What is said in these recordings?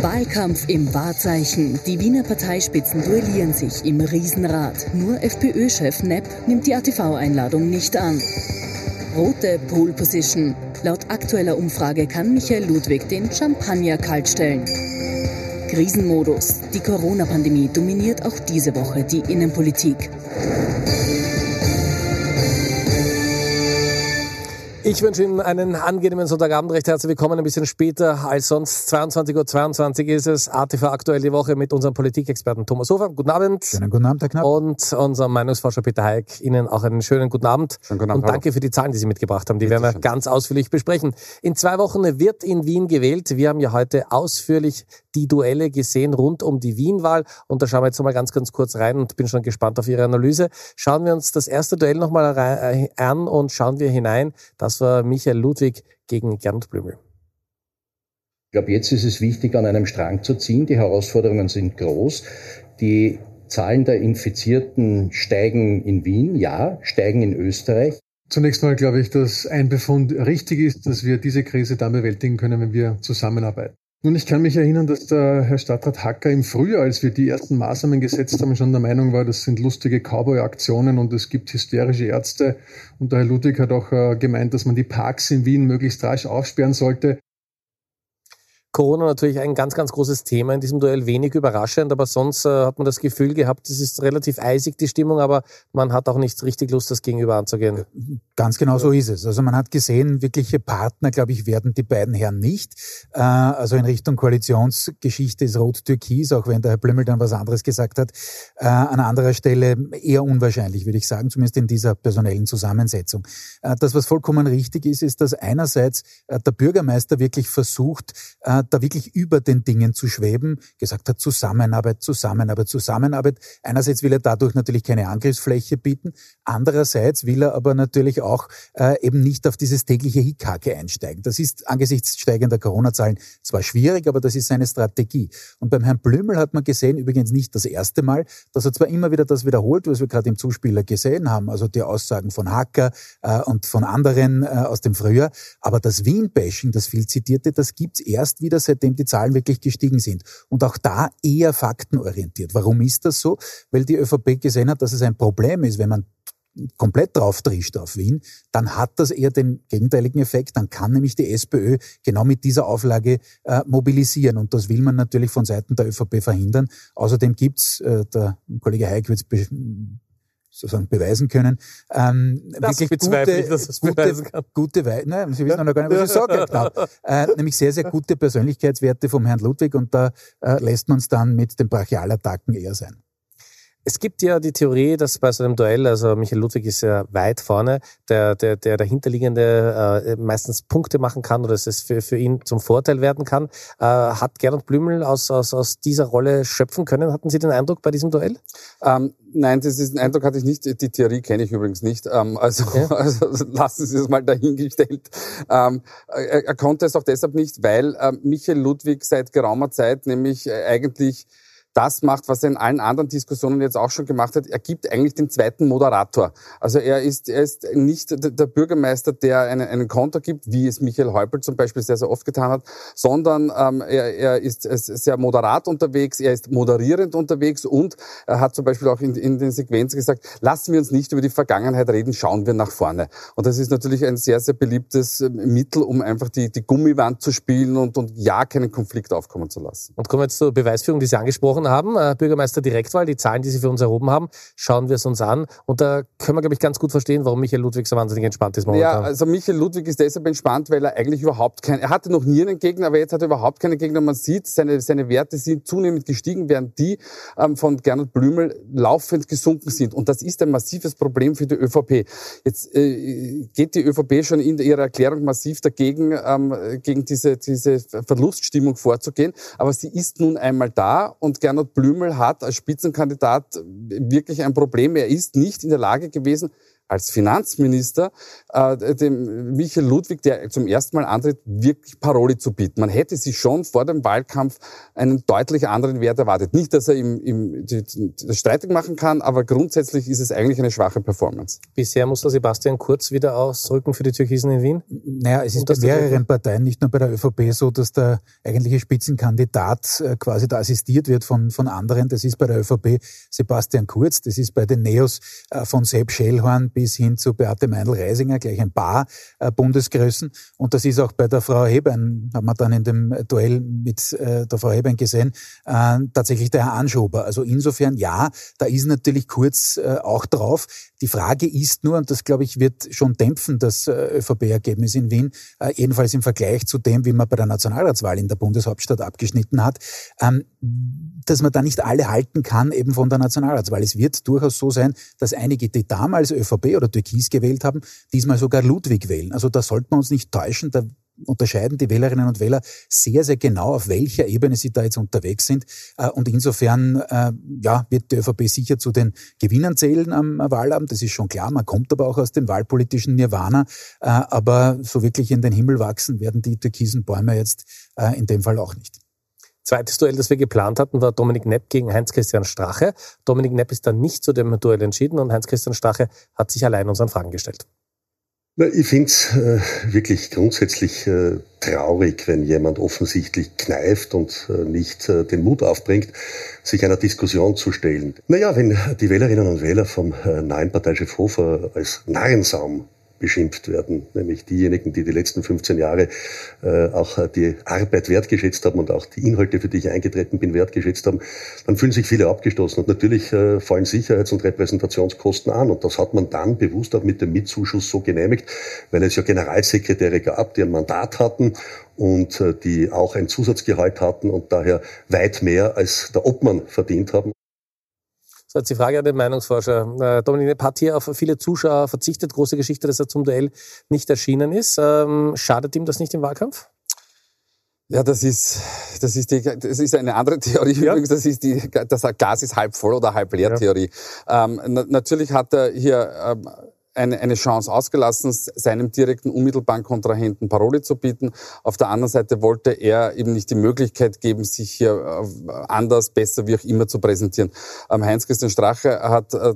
Wahlkampf im Wahrzeichen. Die Wiener Parteispitzen duellieren sich im Riesenrad. Nur FPÖ-Chef Nepp nimmt die ATV-Einladung nicht an. Rote Pole Position. Laut aktueller Umfrage kann Michael Ludwig den Champagner kaltstellen. Krisenmodus. Die Corona-Pandemie dominiert auch diese Woche die Innenpolitik. Ich wünsche Ihnen einen angenehmen Sonntagabend. Recht herzlich willkommen. Ein bisschen später als sonst. 22.22 Uhr 22 ist es. ATV aktuell die Woche mit unserem Politikexperten Thomas Hofer. Guten Abend. Schönen guten Abend, Herr Knapp. Und unserem Meinungsforscher Peter Heik. Ihnen auch einen schönen guten Abend. Schönen guten Abend. Und danke für die Zahlen, die Sie mitgebracht haben. Die werden wir ganz ausführlich besprechen. In zwei Wochen wird in Wien gewählt. Wir haben ja heute ausführlich die Duelle gesehen rund um die Wien-Wahl. Und da schauen wir jetzt mal ganz, ganz kurz rein und bin schon gespannt auf Ihre Analyse. Schauen wir uns das erste Duell nochmal äh, an und schauen wir hinein. Das war Michael Ludwig gegen Gernot Blümel. Ich glaube, jetzt ist es wichtig, an einem Strang zu ziehen. Die Herausforderungen sind groß. Die Zahlen der Infizierten steigen in Wien, ja, steigen in Österreich. Zunächst mal glaube ich, dass ein Befund richtig ist, dass wir diese Krise dann bewältigen können, wenn wir zusammenarbeiten. Nun, ich kann mich erinnern, dass der Herr Stadtrat Hacker im Frühjahr, als wir die ersten Maßnahmen gesetzt haben, schon der Meinung war, das sind lustige Cowboy-Aktionen und es gibt hysterische Ärzte. Und der Herr Ludwig hat auch äh, gemeint, dass man die Parks in Wien möglichst rasch aufsperren sollte. Corona natürlich ein ganz, ganz großes Thema in diesem Duell, wenig überraschend, aber sonst äh, hat man das Gefühl gehabt, es ist relativ eisig die Stimmung, aber man hat auch nicht richtig Lust, das Gegenüber anzugehen. Ganz genau so ist es. Also man hat gesehen, wirkliche Partner, glaube ich, werden die beiden Herren nicht. Äh, also in Richtung Koalitionsgeschichte ist Rot-Türkis, auch wenn der Herr Blümmel dann was anderes gesagt hat, äh, an anderer Stelle eher unwahrscheinlich, würde ich sagen, zumindest in dieser personellen Zusammensetzung. Äh, das, was vollkommen richtig ist, ist, dass einerseits äh, der Bürgermeister wirklich versucht, äh, da wirklich über den Dingen zu schweben, gesagt hat Zusammenarbeit, Zusammenarbeit, Zusammenarbeit. Einerseits will er dadurch natürlich keine Angriffsfläche bieten, andererseits will er aber natürlich auch äh, eben nicht auf dieses tägliche Hickhacke einsteigen. Das ist angesichts steigender Corona-Zahlen zwar schwierig, aber das ist seine Strategie. Und beim Herrn Blümel hat man gesehen, übrigens nicht das erste Mal, dass er zwar immer wieder das wiederholt, was wir gerade im Zuspieler gesehen haben, also die Aussagen von Hacker äh, und von anderen äh, aus dem Frühjahr, aber das Wien-Bashing, das viel zitierte, das gibt's erst wieder, seitdem die Zahlen wirklich gestiegen sind. Und auch da eher faktenorientiert. Warum ist das so? Weil die ÖVP gesehen hat, dass es ein Problem ist, wenn man komplett drauf trischt auf Wien, dann hat das eher den gegenteiligen Effekt. Dann kann nämlich die SPÖ genau mit dieser Auflage äh, mobilisieren. Und das will man natürlich von Seiten der ÖVP verhindern. Außerdem gibt's, äh, der Kollege Heik wird sozusagen beweisen können. Ähm, das wirklich gute, ich, dass das gute, gute, nein, Sie wissen noch gar nicht, was ich sage. Genau. Äh, nämlich sehr, sehr gute Persönlichkeitswerte vom Herrn Ludwig und da äh, lässt man es dann mit den Brachialattacken eher sein. Es gibt ja die Theorie, dass bei so einem Duell, also Michael Ludwig ist ja weit vorne, der, der, der dahinterliegende äh, meistens Punkte machen kann oder dass es für, für ihn zum Vorteil werden kann. Äh, hat Gernot Blümel aus, aus, aus dieser Rolle schöpfen können? Hatten Sie den Eindruck bei diesem Duell? Ähm, nein, das ist, den Eindruck hatte ich nicht. Die Theorie kenne ich übrigens nicht. Ähm, also, ja. also lassen Sie es mal dahingestellt. Ähm, er, er, konnte es auch deshalb nicht, weil ähm, Michael Ludwig seit geraumer Zeit nämlich äh, eigentlich das macht, was er in allen anderen Diskussionen jetzt auch schon gemacht hat. Er gibt eigentlich den zweiten Moderator. Also er ist, er ist nicht der Bürgermeister, der einen, einen Konter gibt, wie es Michael Häupl zum Beispiel sehr, sehr oft getan hat, sondern ähm, er, er ist sehr moderat unterwegs, er ist moderierend unterwegs und er hat zum Beispiel auch in, in den Sequenzen gesagt, lassen wir uns nicht über die Vergangenheit reden, schauen wir nach vorne. Und das ist natürlich ein sehr, sehr beliebtes ähm, Mittel, um einfach die, die Gummiwand zu spielen und, und ja keinen Konflikt aufkommen zu lassen. Und kommen wir jetzt zur Beweisführung, die Sie angesprochen haben, äh, Bürgermeister Direktwahl, die Zahlen, die Sie für uns erhoben haben, schauen wir es uns an. Und da können wir, glaube ich, ganz gut verstehen, warum Michael Ludwig so wahnsinnig entspannt ist momentan. Ja, also Michael Ludwig ist deshalb entspannt, weil er eigentlich überhaupt keinen, er hatte noch nie einen Gegner, aber jetzt hat er überhaupt keinen Gegner. Man sieht, seine, seine Werte sind zunehmend gestiegen, während die ähm, von Gernot Blümel laufend gesunken sind. Und das ist ein massives Problem für die ÖVP. Jetzt äh, geht die ÖVP schon in ihrer Erklärung massiv dagegen, ähm, gegen diese, diese Verluststimmung vorzugehen. Aber sie ist nun einmal da und Gernot Blümel hat als Spitzenkandidat wirklich ein Problem. Er ist nicht in der Lage gewesen, als Finanzminister äh, dem Michael Ludwig, der zum ersten Mal antritt, wirklich Paroli zu bieten. Man hätte sich schon vor dem Wahlkampf einen deutlich anderen Wert erwartet. Nicht, dass er ihm, ihm die, die, das streitig machen kann, aber grundsätzlich ist es eigentlich eine schwache Performance. Bisher muss der Sebastian Kurz wieder ausrücken für die Türkisen in Wien? Naja, es ist bei mehreren Parteien, nicht nur bei der ÖVP, so, dass der eigentliche Spitzenkandidat äh, quasi da assistiert wird von, von anderen. Das ist bei der ÖVP Sebastian Kurz, das ist bei den Neos äh, von Sepp Schellhorn bis hin zu Beate Meindl-Reisinger, gleich ein paar äh, Bundesgrößen. Und das ist auch bei der Frau Hebein, haben wir dann in dem Duell mit äh, der Frau Hebein gesehen, äh, tatsächlich der Herr Anschober. Also insofern, ja, da ist natürlich kurz äh, auch drauf. Die Frage ist nur, und das glaube ich wird schon dämpfen, das äh, ÖVP-Ergebnis in Wien, äh, jedenfalls im Vergleich zu dem, wie man bei der Nationalratswahl in der Bundeshauptstadt abgeschnitten hat, ähm, dass man da nicht alle halten kann eben von der Nationalratswahl. Es wird durchaus so sein, dass einige, die damals ÖVP oder Türkis gewählt haben, diesmal sogar Ludwig wählen. Also da sollten wir uns nicht täuschen. Da unterscheiden die Wählerinnen und Wähler sehr, sehr genau, auf welcher Ebene sie da jetzt unterwegs sind. Äh, und insofern äh, ja, wird die ÖVP sicher zu den Gewinnern zählen am Wahlabend. Das ist schon klar. Man kommt aber auch aus dem wahlpolitischen Nirvana. Äh, aber so wirklich in den Himmel wachsen werden die türkisen Bäume jetzt in dem Fall auch nicht. Zweites Duell, das wir geplant hatten, war Dominik Nepp gegen Heinz-Christian Strache. Dominik Nepp ist dann nicht zu dem Duell entschieden und Heinz-Christian Strache hat sich allein unseren Fragen gestellt. Na, ich finde es äh, wirklich grundsätzlich äh, traurig, wenn jemand offensichtlich kneift und äh, nicht äh, den Mut aufbringt, sich einer Diskussion zu stellen. Naja, wenn die Wählerinnen und Wähler vom äh, neuen Parteichef Hofer als Narrensaum beschimpft werden, nämlich diejenigen, die die letzten 15 Jahre äh, auch die Arbeit wertgeschätzt haben und auch die Inhalte, für die ich eingetreten bin, wertgeschätzt haben, dann fühlen sich viele abgestoßen. Und natürlich äh, fallen Sicherheits- und Repräsentationskosten an. Und das hat man dann bewusst auch mit dem Mitzuschuss so genehmigt, weil es ja Generalsekretäre gab, die ein Mandat hatten und äh, die auch ein Zusatzgehalt hatten und daher weit mehr als der Obmann verdient haben. So, jetzt die Frage an den Meinungsforscher. Äh, Dominik Nepp hat hier auf viele Zuschauer verzichtet. Große Geschichte, dass er zum Duell nicht erschienen ist. Ähm, schadet ihm das nicht im Wahlkampf? Ja, das ist, das ist die, das ist eine andere Theorie ja. übrigens. Das ist die, das Gas ist halb voll oder halb leer Theorie. Ja. Ähm, na, natürlich hat er hier ähm, eine, eine Chance ausgelassen, seinem direkten unmittelbaren Kontrahenten Paroli zu bieten. Auf der anderen Seite wollte er eben nicht die Möglichkeit geben, sich hier äh, anders, besser, wie auch immer zu präsentieren. Ähm, Heinz-Christian Strache hat äh,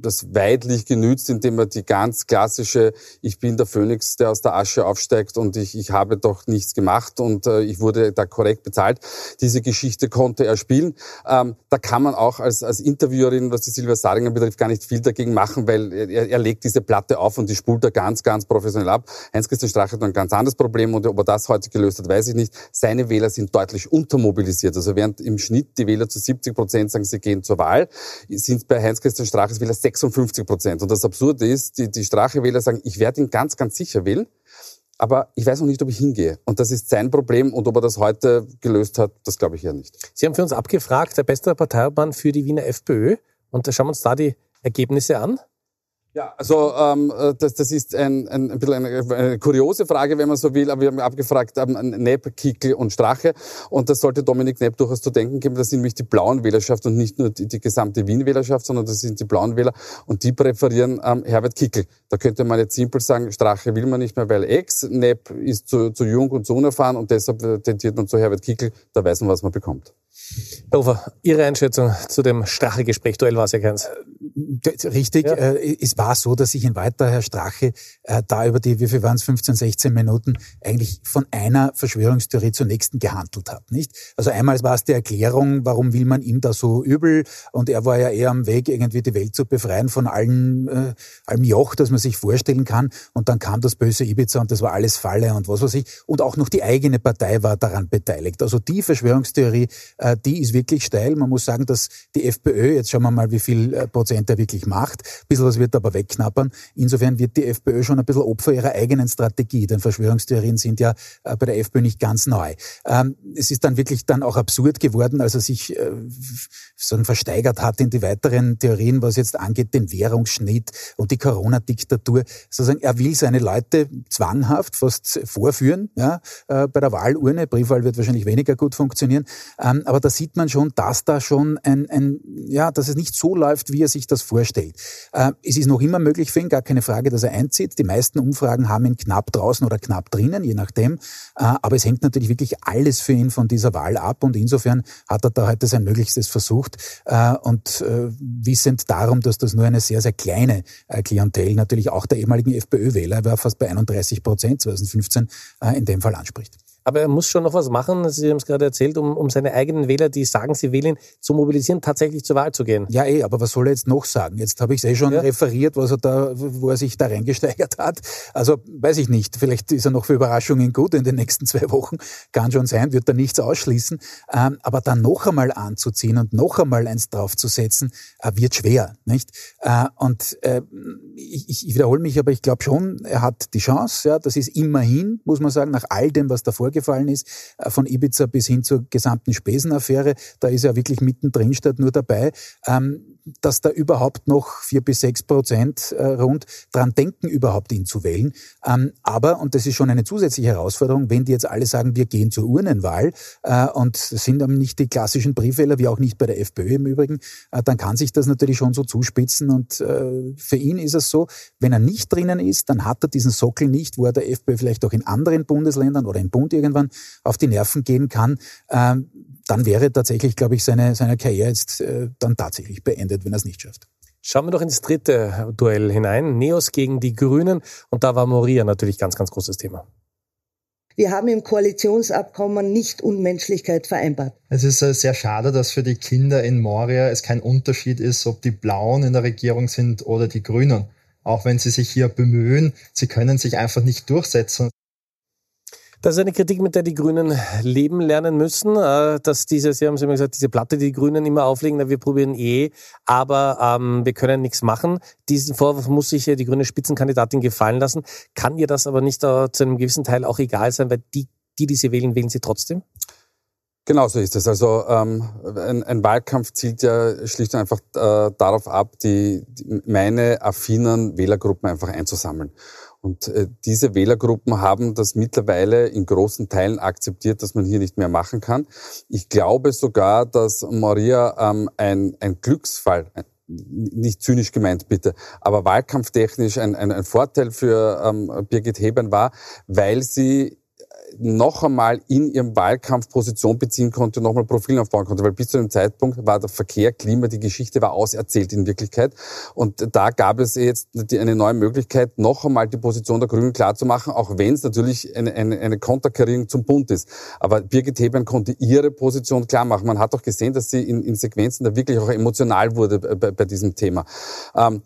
das weidlich genützt, indem er die ganz klassische, ich bin der Phönix, der aus der Asche aufsteigt und ich, ich habe doch nichts gemacht und äh, ich wurde da korrekt bezahlt. Diese Geschichte konnte er spielen. Ähm, da kann man auch als, als Interviewerin, was die Silvia Saringer betrifft, gar nicht viel dagegen machen, weil er, er legt diese Platte auf und die spult er ganz, ganz professionell ab. Heinz-Christian Strache hat ein ganz anderes Problem und ob er das heute gelöst hat, weiß ich nicht. Seine Wähler sind deutlich untermobilisiert. Also während im Schnitt die Wähler zu 70 Prozent sagen, sie gehen zur Wahl, sind bei Heinz-Christian Straches Wähler 56 Prozent. Und das Absurde ist, die, die Strache-Wähler sagen, ich werde ihn ganz, ganz sicher wählen, aber ich weiß noch nicht, ob ich hingehe. Und das ist sein Problem. Und ob er das heute gelöst hat, das glaube ich ja nicht. Sie haben für uns abgefragt, der beste Parteiobmann für die Wiener FPÖ. Und da schauen wir uns da die Ergebnisse an. Ja, also ähm, äh, das, das ist ein, ein, ein bisschen eine, eine kuriose Frage, wenn man so will, aber wir haben abgefragt, ähm, Nepp, Kickel und Strache und das sollte Dominik Nepp durchaus zu denken geben, das sind nämlich die blauen Wählerschaft und nicht nur die, die gesamte Wien-Wählerschaft, sondern das sind die blauen Wähler und die präferieren ähm, Herbert Kickel. Da könnte man jetzt simpel sagen, Strache will man nicht mehr, weil Ex, Nepp ist zu, zu jung und zu unerfahren und deshalb äh, tendiert man zu Herbert Kickel, da weiß man, was man bekommt. Herr Ufer, Ihre Einschätzung zu dem Strache-Gespräch, Duell war es ja keins. Richtig, ja. äh, es war so, dass sich in weiter Herr Strache äh, da über die, wie viel waren es, 15, 16 Minuten eigentlich von einer Verschwörungstheorie zur nächsten gehandelt hat, nicht? Also einmal war es die Erklärung, warum will man ihm da so übel und er war ja eher am Weg, irgendwie die Welt zu befreien von allen, äh, allem Joch, das man sich vorstellen kann und dann kam das böse Ibiza und das war alles Falle und was weiß ich und auch noch die eigene Partei war daran beteiligt. Also die Verschwörungstheorie, äh, die ist wirklich steil. Man muss sagen, dass die FPÖ, jetzt schauen wir mal, wie viel äh, Prozent er wirklich macht, ein bisschen was wird aber wegknappern. Insofern wird die FPÖ schon ein bisschen Opfer ihrer eigenen Strategie, denn Verschwörungstheorien sind ja äh, bei der FPÖ nicht ganz neu. Ähm, es ist dann wirklich dann auch absurd geworden, als er sich äh, so versteigert hat in die weiteren Theorien, was jetzt angeht, den Währungsschnitt und die Corona-Diktatur. Sozusagen, er will seine Leute zwanghaft fast vorführen, ja, bei der Wahlurne. Briefwahl wird wahrscheinlich weniger gut funktionieren. Ähm, aber da sieht man schon, dass da schon ein, ein ja, dass es nicht so läuft, wie er sich das vorstellt. Äh, es ist noch immer möglich für ihn, gar keine Frage, dass er einzieht. Die meisten Umfragen haben ihn knapp draußen oder knapp drinnen, je nachdem. Äh, aber es hängt natürlich wirklich alles für ihn von dieser Wahl ab und insofern hat er da heute sein Möglichstes versucht äh, und äh, wissend darum, dass das nur eine sehr, sehr kleine äh, Klientel natürlich auch der ehemaligen FPÖ-Wähler, er war fast bei 31 Prozent 2015, äh, in dem Fall anspricht. Aber er muss schon noch was machen, Sie haben es gerade erzählt, um, um seine eigenen Wähler, die sagen, sie wählen, zu mobilisieren, tatsächlich zur Wahl zu gehen. Ja, eh, aber was soll er jetzt noch sagen? Jetzt habe ich es eh schon ja. referiert, was er da, wo er sich da reingesteigert hat. Also weiß ich nicht. Vielleicht ist er noch für Überraschungen gut in den nächsten zwei Wochen. Kann schon sein, wird er nichts ausschließen. Ähm, aber dann noch einmal anzuziehen und noch einmal eins draufzusetzen, äh, wird schwer, nicht? Äh, und äh, ich, ich wiederhole mich, aber ich glaube schon, er hat die Chance. Ja, das ist immerhin, muss man sagen, nach all dem, was davor vorgefallen ist, äh, von Ibiza bis hin zur gesamten Spesenaffäre. Da ist er wirklich mittendrin statt nur dabei. Ähm, dass da überhaupt noch vier bis sechs Prozent äh, rund dran denken, überhaupt ihn zu wählen. Ähm, aber, und das ist schon eine zusätzliche Herausforderung, wenn die jetzt alle sagen, wir gehen zur Urnenwahl äh, und sind dann nicht die klassischen Briefwähler, wie auch nicht bei der FPÖ im Übrigen, äh, dann kann sich das natürlich schon so zuspitzen. Und für ihn ist es so, wenn er nicht drinnen ist, dann hat er diesen Sockel nicht, wo er der FPÖ vielleicht auch in anderen Bundesländern oder im Bund irgendwann auf die Nerven gehen kann. Dann wäre tatsächlich, glaube ich, seine, seine Karriere jetzt dann tatsächlich beendet, wenn er es nicht schafft. Schauen wir doch ins dritte Duell hinein. Neos gegen die Grünen. Und da war Moria natürlich ganz, ganz großes Thema. Wir haben im Koalitionsabkommen nicht Unmenschlichkeit vereinbart. Es ist äh, sehr schade, dass für die Kinder in Moria es kein Unterschied ist, ob die Blauen in der Regierung sind oder die Grünen. Auch wenn sie sich hier bemühen, sie können sich einfach nicht durchsetzen. Das ist eine Kritik, mit der die Grünen leben lernen müssen, äh, dass diese, Sie haben es immer gesagt, diese Platte, die die Grünen immer auflegen, wir probieren eh, aber ähm, wir können nichts machen. Diesen Vorwurf muss sich die grüne Spitzenkandidatin gefallen lassen. Kann ihr das aber nicht äh, zu einem gewissen Teil auch egal sein, weil die, die, die sie wählen, wählen sie trotzdem? Genau so ist es. Also ähm, ein, ein Wahlkampf zielt ja schlicht und einfach äh, darauf ab, die, die meine affinen Wählergruppen einfach einzusammeln. Und äh, diese Wählergruppen haben das mittlerweile in großen Teilen akzeptiert, dass man hier nicht mehr machen kann. Ich glaube sogar, dass Maria ähm, ein, ein Glücksfall, nicht zynisch gemeint bitte, aber wahlkampftechnisch ein, ein, ein Vorteil für ähm, Birgit Hebern war, weil sie noch einmal in ihrem Wahlkampf Position beziehen konnte, noch einmal Profil aufbauen konnte, weil bis zu dem Zeitpunkt war der Verkehr, Klima, die Geschichte war auserzählt in Wirklichkeit. Und da gab es jetzt eine neue Möglichkeit, noch einmal die Position der Grünen klarzumachen, auch wenn es natürlich eine, eine, eine Konterkarierung zum Bund ist. Aber Birgit Hebern konnte ihre Position klar machen. Man hat auch gesehen, dass sie in, in Sequenzen da wirklich auch emotional wurde bei, bei diesem Thema. Ähm,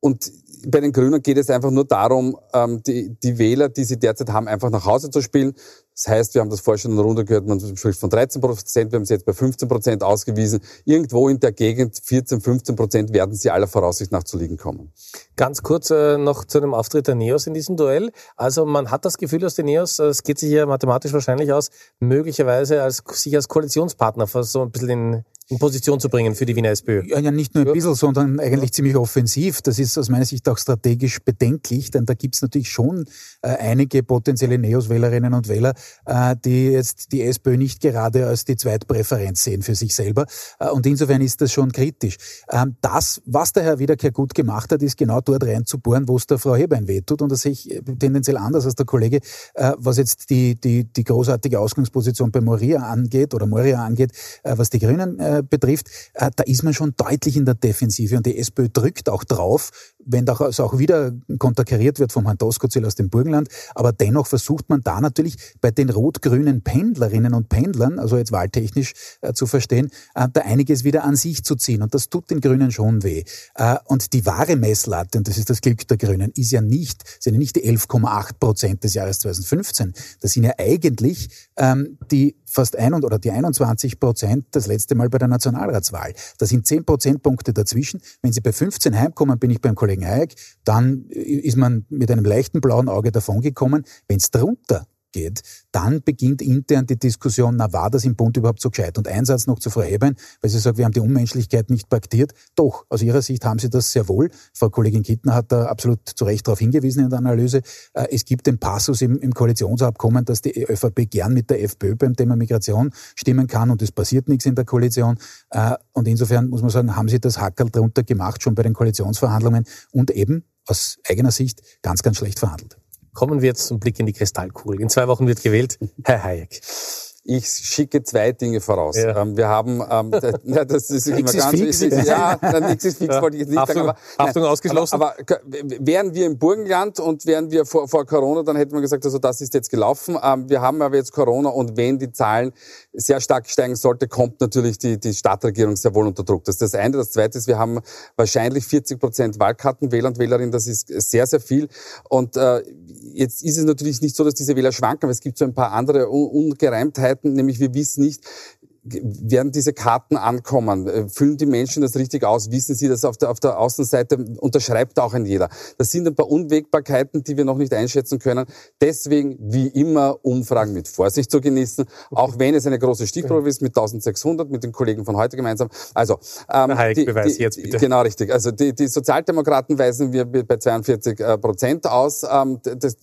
und bei den Grünen geht es einfach nur darum, ähm, die, die Wähler, die sie derzeit haben, einfach nach Hause zu spielen. Das heißt, wir haben das vorher schon in der Runde gehört, man spricht von 13 Prozent, wir haben es jetzt bei 15 Prozent ausgewiesen. Irgendwo in der Gegend, 14, 15 Prozent, werden sie aller Voraussicht nach zu liegen kommen. Ganz kurz äh, noch zu dem Auftritt der Neos in diesem Duell. Also man hat das Gefühl, dass die Neos, äh, es geht sich hier mathematisch wahrscheinlich aus, möglicherweise als, sich als Koalitionspartner so ein bisschen in, in Position zu bringen für die Wiener SPÖ. Ja, ja nicht nur ein bisschen, sondern eigentlich ziemlich offensiv. Das ist aus meiner Sicht auch strategisch bedenklich, denn da gibt es natürlich schon äh, einige potenzielle Neos-Wählerinnen und Wähler, äh, die jetzt die SPÖ nicht gerade als die Zweitpräferenz sehen für sich selber. Äh, und insofern ist das schon kritisch. Ähm, das, was der Herr Wiederkehr gut gemacht hat, ist genau dort reinzubohren, wo es der Frau Hebein wehtut. Und das sehe ich tendenziell anders als der Kollege, äh, was jetzt die, die, die großartige Ausgangsposition bei Moria angeht oder Moria angeht, äh, was die Grünen äh, betrifft. Äh, da ist man schon deutlich in der Defensive und die SPÖ drückt auch drauf, wenn das auch wieder konterkariert wird vom Herrn Doskozil aus dem Burgenland. Aber dennoch versucht man da natürlich bei den rot-grünen Pendlerinnen und Pendlern, also jetzt wahltechnisch äh, zu verstehen, äh, da einiges wieder an sich zu ziehen. Und das tut den Grünen schon weh. Äh, und die wahre Messlatte, und das ist das Glück der Grünen, ist ja nicht, sind ja nicht die 11,8 Prozent des Jahres 2015. Das sind ja eigentlich die fast ein und, oder die 21 Prozent das letzte Mal bei der Nationalratswahl. Da sind 10 Prozentpunkte dazwischen. Wenn Sie bei 15 heimkommen, bin ich beim Kollegen Hayek, dann ist man mit einem leichten blauen Auge davongekommen. Wenn es drunter ausgeht, dann beginnt intern die Diskussion, na war das im Bund überhaupt so gescheit? Und ein Satz noch zu Frau Eben, weil sie sagt, wir haben die Unmenschlichkeit nicht paktiert. Doch, aus ihrer Sicht haben sie das sehr wohl. Frau Kollegin Kittner hat da absolut zu Recht darauf hingewiesen in der Analyse. Äh, es gibt den Passus im, im Koalitionsabkommen, dass die ÖVP gern mit der FPÖ beim Thema Migration stimmen kann und es passiert nichts in der Koalition. Äh, und insofern muss man sagen, haben sie das Hackerl drunter gemacht, schon bei den Koalitionsverhandlungen und eben aus eigener Sicht ganz, ganz schlecht verhandelt. Kommen wir jetzt zum Blick in die Kristallkugel. In zwei Wochen wird gewählt. Herr Hayek. Ich schicke zwei Dinge voraus. Ja. Ähm, wir haben, ähm, ja, das ist immer ganz fix. wichtig. Ja, nichts ist fix, ja. wollte ich jetzt nicht Haftung, sagen. Aber, Haftung ausgeschlossen. Aber, aber, wären wir im Burgenland und wären wir vor, vor Corona, dann hätte man gesagt, also das ist jetzt gelaufen. Ähm, wir haben aber jetzt Corona und wenn die Zahlen sehr stark steigen sollte, kommt natürlich die, die Stadtregierung sehr wohl unter Druck. Das ist das eine. Das zweite ist, wir haben wahrscheinlich 40 Prozent Wahlkartenwähler und Wählerinnen. Das ist sehr, sehr viel. Und äh, jetzt ist es natürlich nicht so, dass diese Wähler schwanken, aber es gibt so ein paar andere Ungereimtheiten, nämlich wir wissen nicht, werden diese Karten ankommen? Äh, füllen die Menschen das richtig aus? Wissen sie das auf der, auf der Außenseite? Unterschreibt auch ein jeder. Das sind ein paar Unwägbarkeiten, die wir noch nicht einschätzen können. Deswegen, wie immer, Umfragen mit Vorsicht zu genießen, auch wenn es eine große Stichprobe ist mit 1600, mit den Kollegen von heute gemeinsam. Also, ähm, die, die, jetzt bitte. Genau, richtig. Also, die, die Sozialdemokraten weisen wir bei 42 äh, Prozent aus. Ähm, das,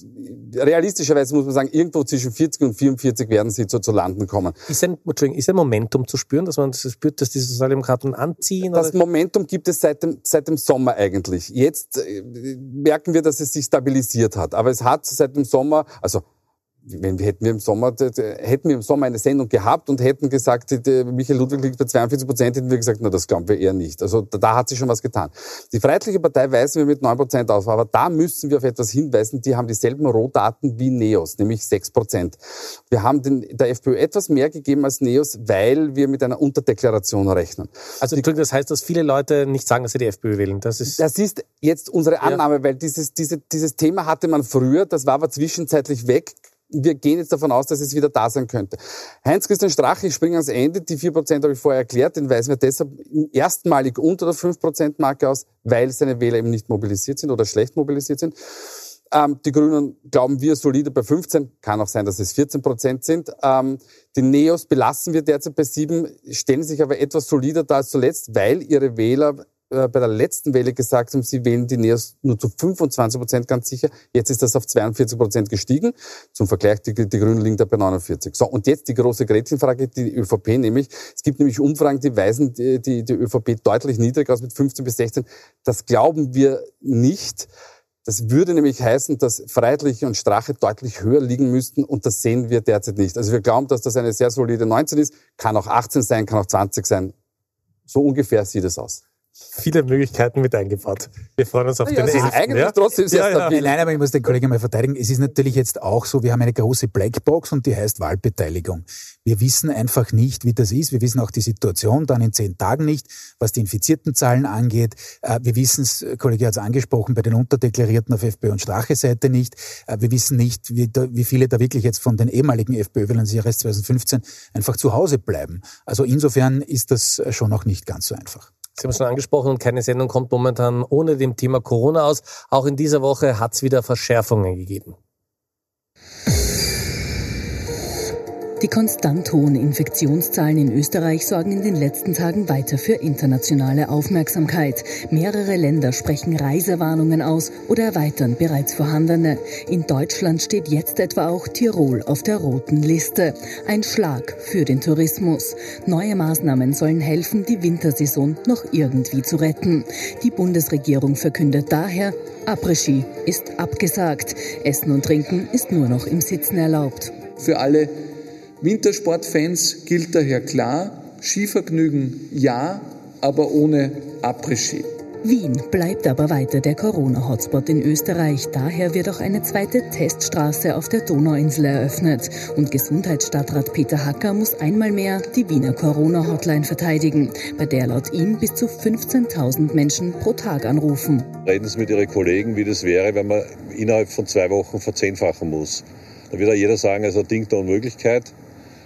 realistischerweise muss man sagen, irgendwo zwischen 40 und 44 werden sie zu, zu landen kommen. Ist ein, Entschuldigung, ist ein Moment Momentum zu spüren, dass man das spürt, dass die Sozialdemokraten anziehen? Das oder? Momentum gibt es seit dem, seit dem Sommer eigentlich. Jetzt äh, merken wir, dass es sich stabilisiert hat. Aber es hat seit dem Sommer, also wenn wir hätten wir im Sommer hätten wir im Sommer eine Sendung gehabt und hätten gesagt, Michael Ludwig liegt bei 42 Prozent, hätten wir gesagt, na das glauben wir eher nicht. Also da, da hat sich schon was getan. Die Freiheitliche Partei weisen wir mit 9 Prozent aus, aber da müssen wir auf etwas hinweisen. Die haben dieselben Rohdaten wie Neos, nämlich 6 Prozent. Wir haben den, der FPÖ etwas mehr gegeben als Neos, weil wir mit einer Unterdeklaration rechnen. Also das heißt, dass viele Leute nicht sagen, dass sie die FPÖ wählen. Das ist, das ist jetzt unsere Annahme, ja. weil dieses, diese, dieses Thema hatte man früher, das war aber zwischenzeitlich weg wir gehen jetzt davon aus, dass es wieder da sein könnte. Heinz-Christian Strache, ich springe ans Ende, die 4% habe ich vorher erklärt, den weisen wir deshalb erstmalig unter der 5%-Marke aus, weil seine Wähler eben nicht mobilisiert sind oder schlecht mobilisiert sind. Ähm, die Grünen glauben wir solide bei 15, kann auch sein, dass es 14 Prozent sind. Ähm, die Neos belassen wir derzeit bei 7, stellen sich aber etwas solider da als zuletzt, weil ihre Wähler äh, bei der letzten Welle gesagt haben, sie wählen die NEOS nur zu 25 Prozent ganz sicher. Jetzt ist das auf 42 Prozent gestiegen. Zum Vergleich, die, die Grünen liegen da bei 49. So, und jetzt die große Gretchenfrage, die ÖVP nämlich. Es gibt nämlich Umfragen, die weisen die, die, die ÖVP deutlich niedrig aus mit 15 bis 16. Das glauben wir nicht. Das würde nämlich heißen, dass Freiheitliche und Strache deutlich höher liegen müssten und das sehen wir derzeit nicht. Also wir glauben, dass das eine sehr solide 19 ist, kann auch 18 sein, kann auch 20 sein. So ungefähr sieht es aus viele Möglichkeiten mit eingebaut. Wir freuen uns auf ja, den es 11. Ist eigentlich ja? trotzdem sehr ja, stabil. Nein, aber ich muss den Kollegen mal verteidigen. Es ist natürlich jetzt auch so, wir haben eine große Blackbox und die heißt Wahlbeteiligung. Wir wissen einfach nicht, wie das ist. Wir wissen auch die Situation dann in zehn Tagen nicht, was die infizierten Zahlen angeht. Äh, wir wissen es, Kollege hat es angesprochen, bei den Unterdeklarierten auf FPÖ und Strache-Seite nicht. Äh, wir wissen nicht, wie, da, wie viele da wirklich jetzt von den ehemaligen FPÖ-Wählern des Jahres 2015 einfach zu Hause bleiben. Also insofern ist das schon noch nicht ganz so einfach. Sie haben es schon angesprochen, keine Sendung kommt momentan ohne dem Thema Corona aus. Auch in dieser Woche hat es wieder Verschärfungen gegeben. Die konstant hohen Infektionszahlen in Österreich sorgen in den letzten Tagen weiter für internationale Aufmerksamkeit. Mehrere Länder sprechen Reisewarnungen aus oder erweitern bereits vorhandene. In Deutschland steht jetzt etwa auch Tirol auf der roten Liste. Ein Schlag für den Tourismus. Neue Maßnahmen sollen helfen, die Wintersaison noch irgendwie zu retten. Die Bundesregierung verkündet daher, Après-Ski ist abgesagt. Essen und Trinken ist nur noch im Sitzen erlaubt. Für alle Wintersportfans gilt daher klar, Skivergnügen ja, aber ohne Après-Ski. Wien bleibt aber weiter der Corona-Hotspot in Österreich. Daher wird auch eine zweite Teststraße auf der Donauinsel eröffnet. Und Gesundheitsstadtrat Peter Hacker muss einmal mehr die Wiener Corona-Hotline verteidigen, bei der laut ihm bis zu 15.000 Menschen pro Tag anrufen. Reden Sie mit Ihren Kollegen, wie das wäre, wenn man innerhalb von zwei Wochen verzehnfachen muss. Da wird auch jeder sagen, also Ding der Unmöglichkeit.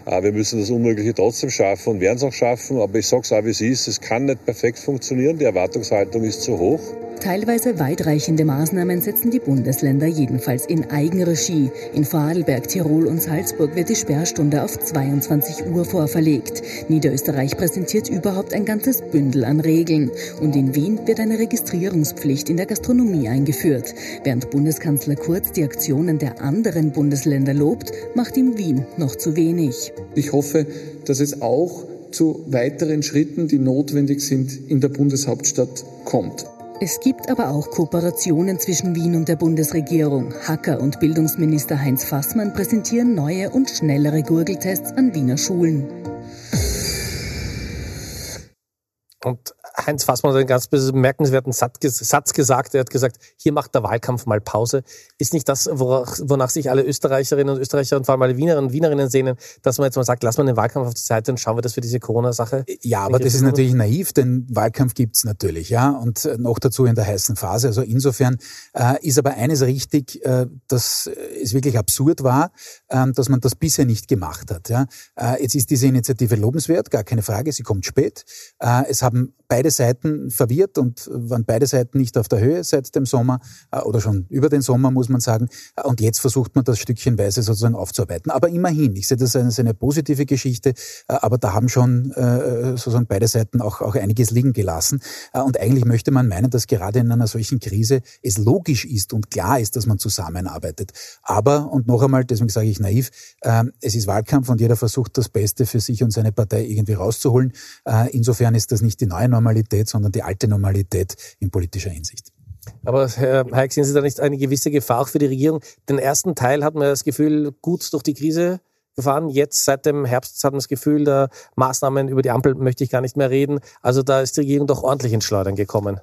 Äh, wir müssen das Unmögliche trotzdem schaffen und werden es auch schaffen. Aber ich sage es auch, wie es ist. Es kann nicht perfekt funktionieren. Die Erwartungshaltung ist zu hoch. Teilweise weitreichende Maßnahmen setzen die Bundesländer jedenfalls in Eigenregie. In Vorarlberg, Tirol und Salzburg wird die Sperrstunde auf 22 Uhr vorverlegt. Niederösterreich präsentiert überhaupt ein ganzes Bündel an Regeln. Und in Wien wird eine Registrierungspflicht in der Gastronomie eingeführt. Während Bundeskanzler Kurz die Aktionen der anderen Bundesländer lobt, macht ihm Wien noch zu wenig. Ich hoffe, dass es auch zu weiteren Schritten, die notwendig sind, in der Bundeshauptstadt kommt. Es gibt aber auch Kooperationen zwischen Wien und der Bundesregierung. Hacker und Bildungsminister Heinz Fassmann präsentieren neue und schnellere Gurgeltests an Wiener Schulen. Und Heinz Fassmann hat einen ganz bemerkenswerten Satz gesagt. Er hat gesagt, hier macht der Wahlkampf mal Pause. Ist nicht das, wonach sich alle Österreicherinnen und Österreicher und vor allem alle Wienerinnen und Wienerinnen sehnen, dass man jetzt mal sagt, lass mal den Wahlkampf auf die Seite und schauen wir das für diese Corona-Sache? Ja, aber das ist natürlich naiv, denn Wahlkampf gibt's natürlich, ja, und äh, noch dazu in der heißen Phase. Also insofern äh, ist aber eines richtig, äh, dass es wirklich absurd war, äh, dass man das bisher nicht gemacht hat. Ja. Äh, jetzt ist diese Initiative lobenswert, gar keine Frage, sie kommt spät. Äh, es haben beide Seiten verwirrt und waren beide Seiten nicht auf der Höhe seit dem Sommer äh, oder schon über den Sommer, muss man sagen. Äh, und jetzt versucht man das stückchenweise sozusagen aufzuarbeiten. Aber immerhin, ich sehe das als eine positive Geschichte, äh, aber da haben schon sozusagen beide Seiten auch, auch einiges liegen gelassen. Und eigentlich möchte man meinen, dass gerade in einer solchen Krise es logisch ist und klar ist, dass man zusammenarbeitet. Aber, und noch einmal, deswegen sage ich naiv, es ist Wahlkampf und jeder versucht das Beste für sich und seine Partei irgendwie rauszuholen. Insofern ist das nicht die neue Normalität, sondern die alte Normalität in politischer Hinsicht. Aber Herr Heik, sehen Sie da nicht eine gewisse Gefahr auch für die Regierung? Den ersten Teil hat man das Gefühl, gut durch die Krise gefahren. Jetzt seit dem Herbst hat man das Gefühl, der Maßnahmen über die Ampel möchte ich gar nicht mehr reden. Also da ist die Regierung doch ordentlich ins Schleudern gekommen.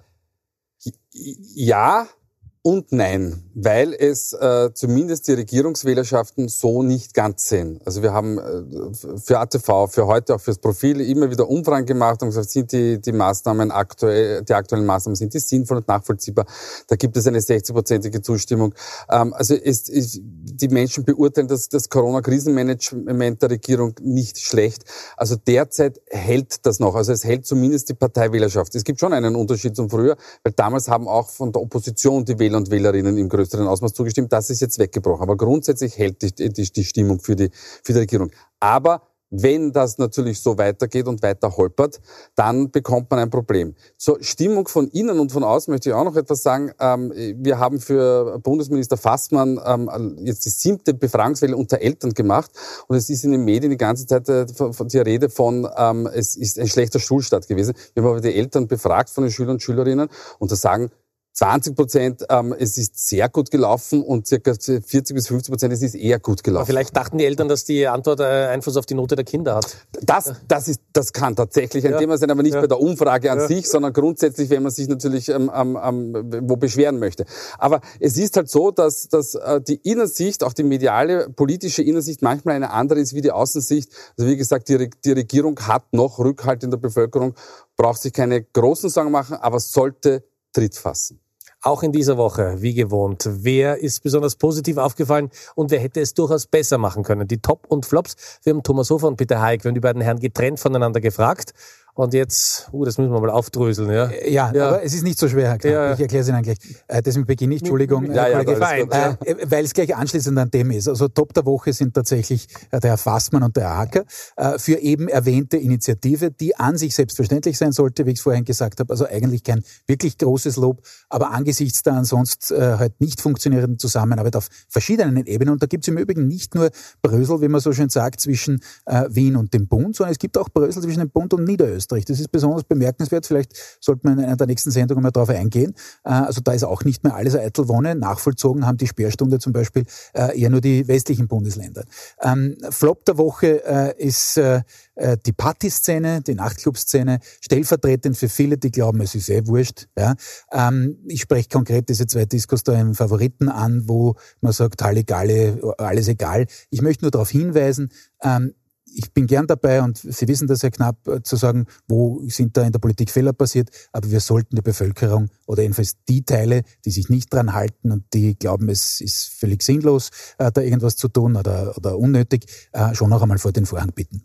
Ja, und nein, weil es äh, zumindest die Regierungswählerschaften so nicht ganz sehen. Also wir haben äh, für ATV, für heute auch fürs Profil immer wieder Umfragen gemacht und gesagt, sind die, die Maßnahmen aktuell, die aktuellen Maßnahmen, sind die sinnvoll und nachvollziehbar? Da gibt es eine 60-prozentige Zustimmung. Ähm, also ist, ist, die Menschen beurteilen das, das Corona-Krisenmanagement der Regierung nicht schlecht. Also derzeit hält das noch. Also es hält zumindest die Parteiwählerschaft. Es gibt schon einen Unterschied zum früher, weil damals haben auch von der Opposition die Wähler und Wählerinnen im größeren Ausmaß zugestimmt. Das ist jetzt weggebrochen. Aber grundsätzlich hält die, die, die Stimmung für die, für die Regierung. Aber wenn das natürlich so weitergeht und weiter holpert, dann bekommt man ein Problem. Zur Stimmung von innen und von außen möchte ich auch noch etwas sagen. Ähm, wir haben für Bundesminister Fassmann ähm, jetzt die siebte Befragungswelle unter Eltern gemacht und es ist in den Medien die ganze Zeit äh, die Rede von, ähm, es ist ein schlechter Schulstart gewesen. Wir haben aber die Eltern befragt von den Schülern und Schülerinnen und da sagen 20 Prozent, ähm, es ist sehr gut gelaufen und circa 40 bis 50 Prozent, es ist eher gut gelaufen. Aber vielleicht dachten die Eltern, dass die Antwort äh, Einfluss auf die Note der Kinder hat. Das, das, ist, das kann tatsächlich ein ja. Thema sein, aber nicht ja. bei der Umfrage an ja. sich, sondern grundsätzlich, wenn man sich natürlich ähm, ähm, ähm, wo beschweren möchte. Aber es ist halt so, dass, dass äh, die Innensicht, auch die mediale, politische Innensicht manchmal eine andere ist wie die Außensicht. Also wie gesagt, die, die Regierung hat noch Rückhalt in der Bevölkerung, braucht sich keine großen Sorgen machen, aber sollte Tritt fassen. Auch in dieser Woche, wie gewohnt. Wer ist besonders positiv aufgefallen und wer hätte es durchaus besser machen können? Die Top und Flops. Wir haben Thomas Hofer und Peter Haig, wir haben die beiden Herren getrennt voneinander gefragt und jetzt, uh, das müssen wir mal aufdröseln, ja? Äh, ja, ja. aber es ist nicht so schwer, Herr Knapp. Ja. Ich erkläre es Ihnen gleich. Äh, deswegen beginne ich, Entschuldigung, ja, ja, Kollege, äh, äh, weil es gleich anschließend an dem ist. Also Top der Woche sind tatsächlich äh, der Herr Fassmann und der Hacker äh, für eben erwähnte Initiative, die an sich selbstverständlich sein sollte, wie ich es vorhin gesagt habe. Also eigentlich kein wirklich großes Lob, aber angesichts der ansonsten äh, halt nicht funktionierenden Zusammenarbeit auf verschiedenen Ebenen. Und da gibt es im Übrigen nicht nur Brösel, wie man so schön sagt, zwischen äh, Wien und dem Bund, sondern es gibt auch Brösel zwischen dem Bund und Niederösterreich. Das ist besonders bemerkenswert. Vielleicht sollte man in einer der nächsten Sendungen mal darauf eingehen. Äh, also da ist auch nicht mehr alles eitel Wonne. Nachvollzogen haben die Sperrstunde zum Beispiel äh, eher nur die westlichen Bundesländer. Ähm, Flop der Woche äh, ist die Partyszene, die Nachtclub-Szene, stellvertretend für viele, die glauben, es ist eh wurscht. Ähm, ich spreche konkret diese zwei Diskos da im Favoriten an, wo man sagt, Halligalle, alles egal. Ich möchte nur darauf hinweisen, ähm, ich bin gern dabei und Sie wissen das ja knapp, äh, zu sagen, wo sind da in der Politik Fehler passiert, aber wir sollten die Bevölkerung oder jedenfalls die Teile, die sich nicht dran halten und die glauben, es ist völlig sinnlos, äh, da irgendwas zu tun oder, oder unnötig, äh, schon noch einmal vor den Vorhang bitten.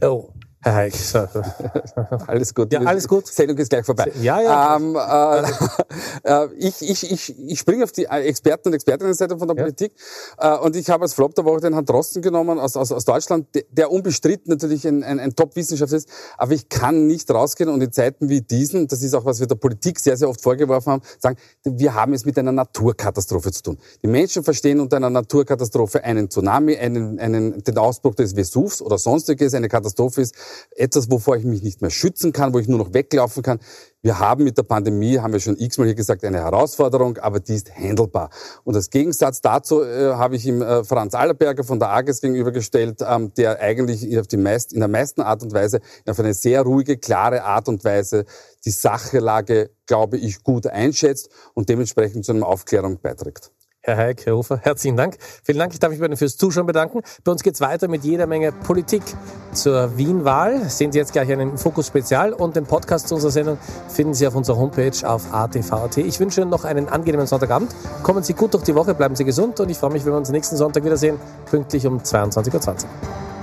Oh. Herr Heik. alles gut. Ja, alles gut. Sendung ist gleich vorbei. Ja, ja. Ähm, äh, äh, ich, ich, ich, ich springe auf die Experten und Expertinnenseite von der ja. Politik äh, und ich habe als Flop der Woche den Herrn Drosten genommen aus, aus, aus Deutschland, der unbestritten natürlich ein, ein, ein Top-Wissenschaftler ist, aber ich kann nicht rausgehen und in Zeiten wie diesen, das ist auch, was wir der Politik sehr, sehr oft vorgeworfen haben, sagen, wir haben es mit einer Naturkatastrophe zu tun. Die Menschen verstehen unter einer Naturkatastrophe einen Tsunami, einen, einen, den Ausbruch des Vesuvs oder sonstiges, eine Katastrophe ist etwas, wovor ich mich nicht mehr schützen kann, wo ich nur noch weglaufen kann. Wir haben mit der Pandemie, haben wir schon x-mal hier gesagt, eine Herausforderung, aber die ist handelbar. Und als Gegensatz dazu äh, habe ich ihm äh, Franz Allerberger von der AGES gegenübergestellt, ähm, der eigentlich auf die meist, in der meisten Art und Weise, auf eine sehr ruhige, klare Art und Weise die Sachelage, glaube ich, gut einschätzt und dementsprechend zu einer Aufklärung beiträgt. Herr Heik, Herr Hofer, herzlichen Dank. Vielen Dank. Ich darf mich bei Ihnen fürs Zuschauen bedanken. Bei uns geht's weiter mit jeder Menge Politik zur Wien-Wahl. Sehen Sie jetzt gleich einen Fokus-Spezial und den Podcast zu unserer Sendung finden Sie auf unserer Homepage auf atv.at. Ich wünsche Ihnen noch einen angenehmen Sonntagabend. Kommen Sie gut durch die Woche, bleiben Sie gesund und ich freue mich, wenn wir uns nächsten Sonntag wiedersehen, pünktlich um 22.20 Uhr.